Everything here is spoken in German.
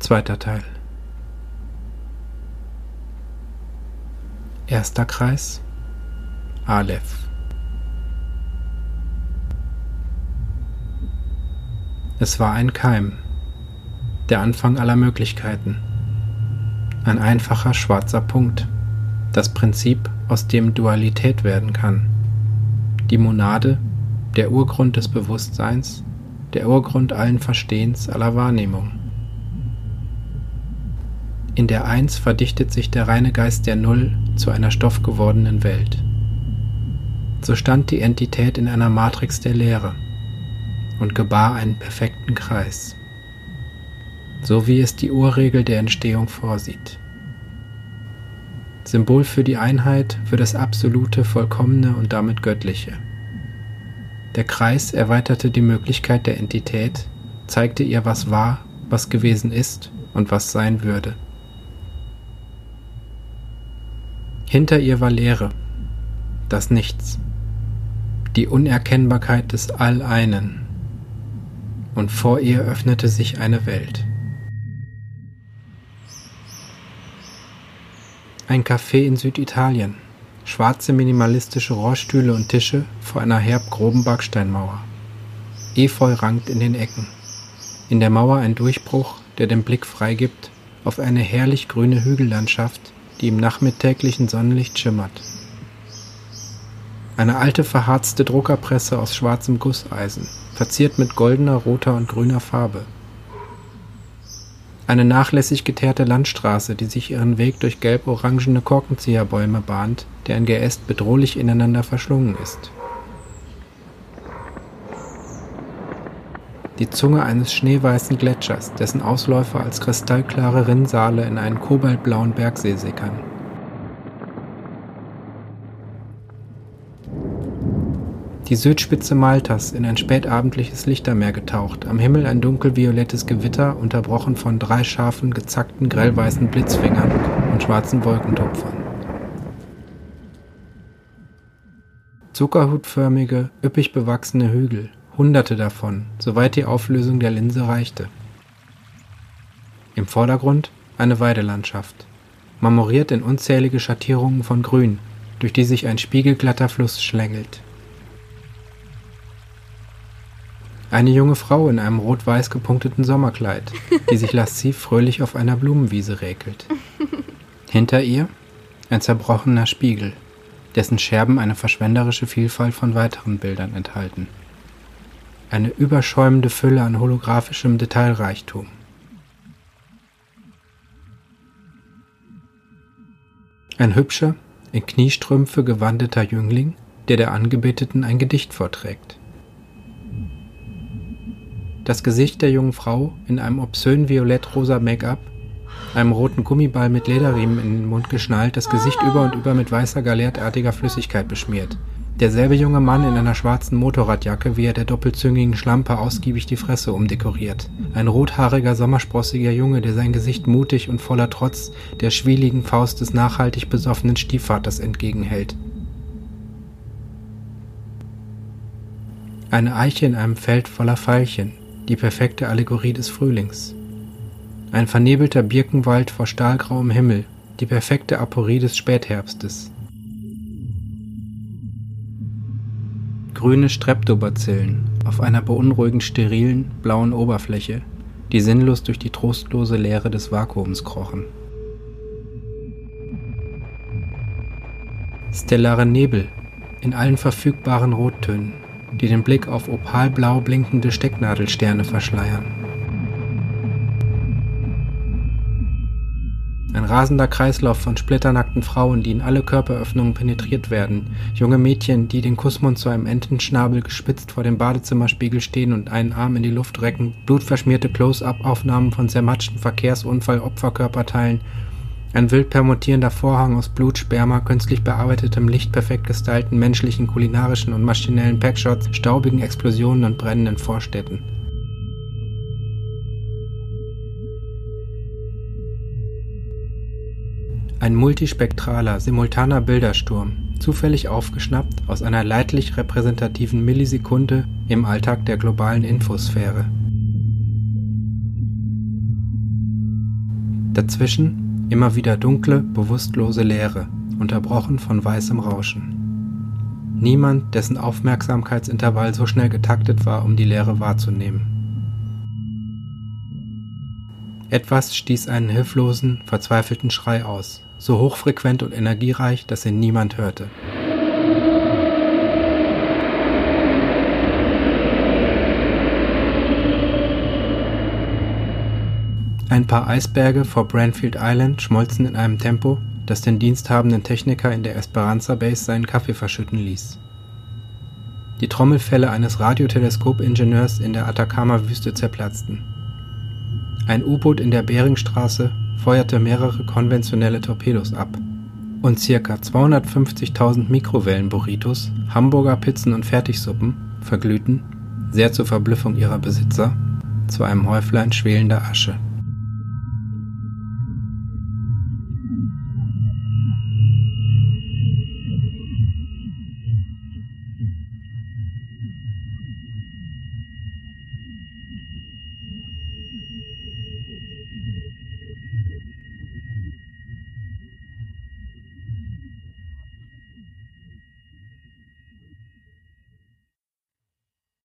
Zweiter Teil. Erster Kreis Aleph. Es war ein Keim, der Anfang aller Möglichkeiten. Ein einfacher schwarzer Punkt, das Prinzip, aus dem Dualität werden kann. Die Monade, der Urgrund des Bewusstseins, der Urgrund allen Verstehens, aller Wahrnehmung. In der Eins verdichtet sich der reine Geist der Null zu einer stoffgewordenen Welt. So stand die Entität in einer Matrix der Leere und gebar einen perfekten Kreis, so wie es die Urregel der Entstehung vorsieht. Symbol für die Einheit, für das absolute, vollkommene und damit göttliche. Der Kreis erweiterte die Möglichkeit der Entität, zeigte ihr, was war, was gewesen ist und was sein würde. Hinter ihr war Leere, das Nichts, die Unerkennbarkeit des All-Einen, und vor ihr öffnete sich eine Welt. Ein Café in Süditalien, schwarze minimalistische Rohrstühle und Tische vor einer herb groben Backsteinmauer. Efeu rankt in den Ecken. In der Mauer ein Durchbruch, der den Blick freigibt auf eine herrlich grüne Hügellandschaft, die im nachmittäglichen Sonnenlicht schimmert. Eine alte verharzte Druckerpresse aus schwarzem Gusseisen, verziert mit goldener, roter und grüner Farbe. Eine nachlässig geteerte Landstraße, die sich ihren Weg durch gelb-orangene Korkenzieherbäume bahnt, deren Geäst bedrohlich ineinander verschlungen ist. Die Zunge eines schneeweißen Gletschers, dessen Ausläufer als kristallklare Rinnsale in einen kobaltblauen Bergsee sickern. Die Südspitze Maltas in ein spätabendliches Lichtermeer getaucht, am Himmel ein dunkelviolettes Gewitter, unterbrochen von drei scharfen, gezackten, grellweißen Blitzfingern und schwarzen Wolkentupfern. Zuckerhutförmige, üppig bewachsene Hügel, hunderte davon, soweit die Auflösung der Linse reichte. Im Vordergrund eine Weidelandschaft, marmoriert in unzählige Schattierungen von Grün, durch die sich ein spiegelglatter Fluss schlängelt. Eine junge Frau in einem rot-weiß gepunkteten Sommerkleid, die sich lasziv fröhlich auf einer Blumenwiese räkelt. Hinter ihr ein zerbrochener Spiegel, dessen Scherben eine verschwenderische Vielfalt von weiteren Bildern enthalten. Eine überschäumende Fülle an holographischem Detailreichtum. Ein hübscher, in Kniestrümpfe gewandeter Jüngling, der der Angebeteten ein Gedicht vorträgt. Das Gesicht der jungen Frau in einem obszön violett-rosa Make-up, einem roten Gummiball mit Lederriemen in den Mund geschnallt, das Gesicht über und über mit weißer galertartiger Flüssigkeit beschmiert. Derselbe junge Mann in einer schwarzen Motorradjacke, wie er der doppelzüngigen Schlampe ausgiebig die Fresse umdekoriert. Ein rothaariger, sommersprossiger Junge, der sein Gesicht mutig und voller Trotz der schwieligen Faust des nachhaltig besoffenen Stiefvaters entgegenhält. Eine Eiche in einem Feld voller Veilchen, die perfekte Allegorie des Frühlings. Ein vernebelter Birkenwald vor stahlgrauem Himmel, die perfekte Aporie des Spätherbstes. Grüne Streptobazillen auf einer beunruhigend sterilen, blauen Oberfläche, die sinnlos durch die trostlose Leere des Vakuums krochen. Stellare Nebel in allen verfügbaren Rottönen die den Blick auf opalblau blinkende Stecknadelsterne verschleiern. Ein rasender Kreislauf von splitternackten Frauen, die in alle Körperöffnungen penetriert werden, junge Mädchen, die den Kussmund zu einem Entenschnabel gespitzt vor dem Badezimmerspiegel stehen und einen Arm in die Luft recken, blutverschmierte Close-up-Aufnahmen von zermatschten Verkehrsunfall-Opferkörperteilen ein wild permutierender Vorhang aus Blut, Sperma, künstlich bearbeitetem Licht, perfekt gestylten menschlichen, kulinarischen und maschinellen Packshots, staubigen Explosionen und brennenden Vorstädten. Ein multispektraler, simultaner Bildersturm, zufällig aufgeschnappt aus einer leidlich repräsentativen Millisekunde im Alltag der globalen Infosphäre. Dazwischen immer wieder dunkle, bewusstlose Leere, unterbrochen von weißem Rauschen. Niemand, dessen Aufmerksamkeitsintervall so schnell getaktet war, um die Leere wahrzunehmen. Etwas stieß einen hilflosen, verzweifelten Schrei aus, so hochfrequent und energiereich, dass ihn niemand hörte. Ein paar Eisberge vor Branfield Island schmolzen in einem Tempo, das den diensthabenden Techniker in der Esperanza Base seinen Kaffee verschütten ließ. Die Trommelfälle eines Radioteleskopingenieurs in der Atacama-Wüste zerplatzten. Ein U-Boot in der Beringstraße feuerte mehrere konventionelle Torpedos ab und ca. 250.000 Mikrowellen-Burritos, Hamburger Pizzen und Fertigsuppen verglühten, sehr zur Verblüffung ihrer Besitzer, zu einem Häuflein schwelender Asche